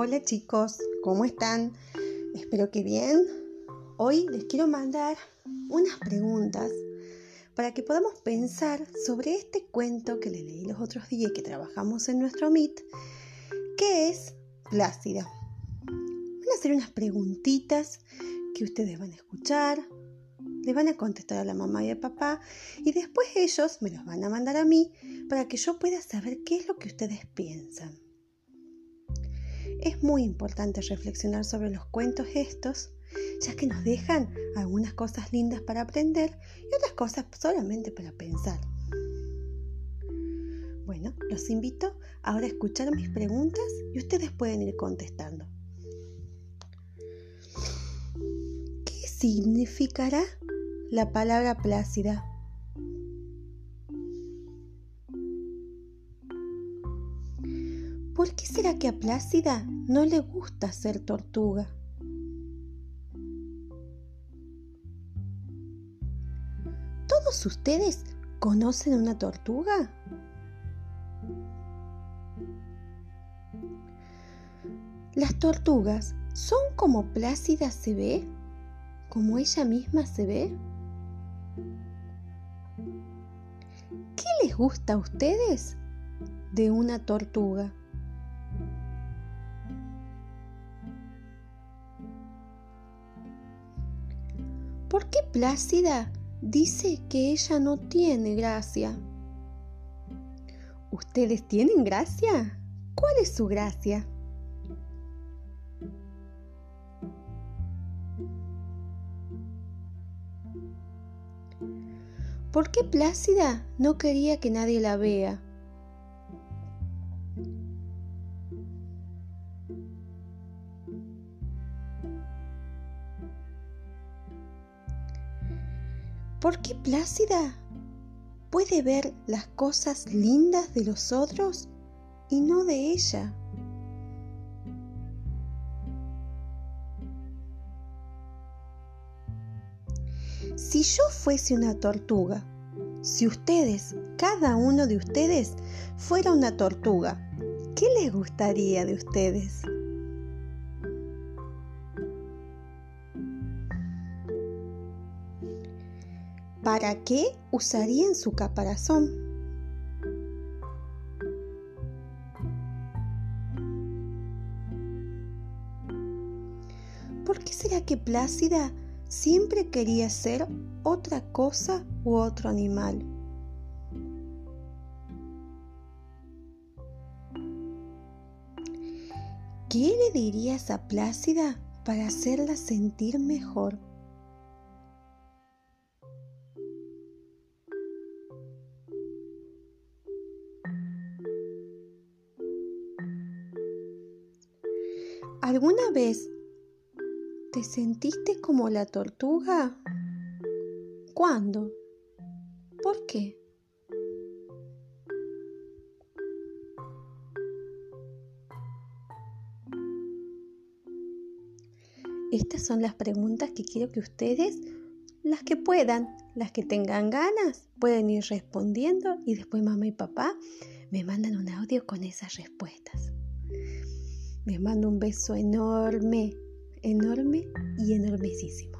Hola chicos, ¿cómo están? Espero que bien. Hoy les quiero mandar unas preguntas para que podamos pensar sobre este cuento que les leí los otros días y que trabajamos en nuestro Meet, que es Plácida. Van a hacer unas preguntitas que ustedes van a escuchar, le van a contestar a la mamá y al papá y después ellos me los van a mandar a mí para que yo pueda saber qué es lo que ustedes piensan. Es muy importante reflexionar sobre los cuentos estos, ya que nos dejan algunas cosas lindas para aprender y otras cosas solamente para pensar. Bueno, los invito ahora a escuchar mis preguntas y ustedes pueden ir contestando. ¿Qué significará la palabra plácida? ¿Por qué será que a Plácida no le gusta ser tortuga? ¿Todos ustedes conocen una tortuga? ¿Las tortugas son como Plácida se ve? ¿Como ella misma se ve? ¿Qué les gusta a ustedes de una tortuga? ¿Por qué Plácida dice que ella no tiene gracia? ¿Ustedes tienen gracia? ¿Cuál es su gracia? ¿Por qué Plácida no quería que nadie la vea? ¿Por qué Plácida puede ver las cosas lindas de los otros y no de ella? Si yo fuese una tortuga, si ustedes, cada uno de ustedes, fuera una tortuga, ¿qué les gustaría de ustedes? ¿Para qué usarían su caparazón? ¿Por qué será que Plácida siempre quería ser otra cosa u otro animal? ¿Qué le dirías a Plácida para hacerla sentir mejor? ¿Alguna vez te sentiste como la tortuga? ¿Cuándo? ¿Por qué? Estas son las preguntas que quiero que ustedes, las que puedan, las que tengan ganas, pueden ir respondiendo y después mamá y papá me mandan un audio con esas respuestas. Les mando un beso enorme, enorme y enormísimo.